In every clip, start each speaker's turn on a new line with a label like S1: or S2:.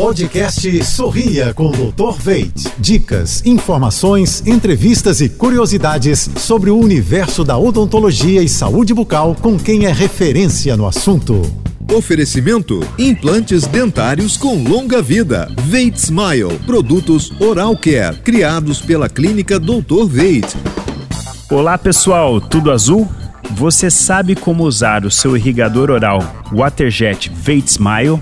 S1: Podcast Sorria com Dr. Veit. Dicas, informações, entrevistas e curiosidades sobre o universo da odontologia e saúde bucal com quem é referência no assunto.
S2: Oferecimento: implantes dentários com longa vida. Veit Smile, produtos Oral Care, criados pela clínica Dr. Veit.
S3: Olá pessoal, tudo azul? Você sabe como usar o seu irrigador oral Waterjet Veit Smile?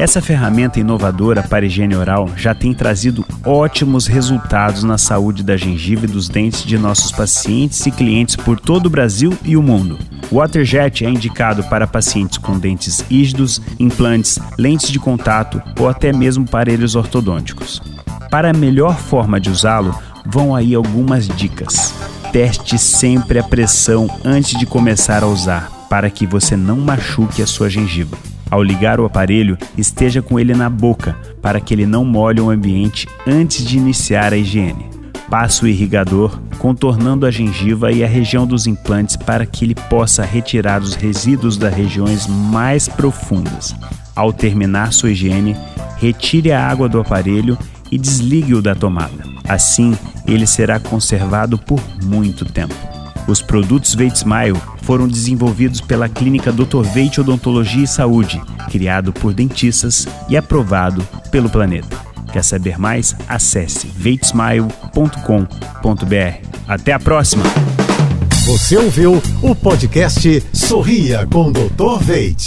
S3: Essa ferramenta inovadora para higiene oral já tem trazido ótimos resultados na saúde da gengiva e dos dentes de nossos pacientes e clientes por todo o Brasil e o mundo. O Waterjet é indicado para pacientes com dentes rígidos, implantes, lentes de contato ou até mesmo aparelhos ortodônticos. Para a melhor forma de usá-lo, vão aí algumas dicas. Teste sempre a pressão antes de começar a usar, para que você não machuque a sua gengiva. Ao ligar o aparelho, esteja com ele na boca para que ele não molhe o ambiente antes de iniciar a higiene. Passe o irrigador contornando a gengiva e a região dos implantes para que ele possa retirar os resíduos das regiões mais profundas. Ao terminar sua higiene, retire a água do aparelho e desligue-o da tomada. Assim, ele será conservado por muito tempo. Os produtos Veit Smile foram desenvolvidos pela clínica Dr. Veit Odontologia e Saúde, criado por dentistas e aprovado pelo planeta. Quer saber mais? Acesse veitsmile.com.br. Até a próxima!
S1: Você ouviu o podcast Sorria com Dr. Veit.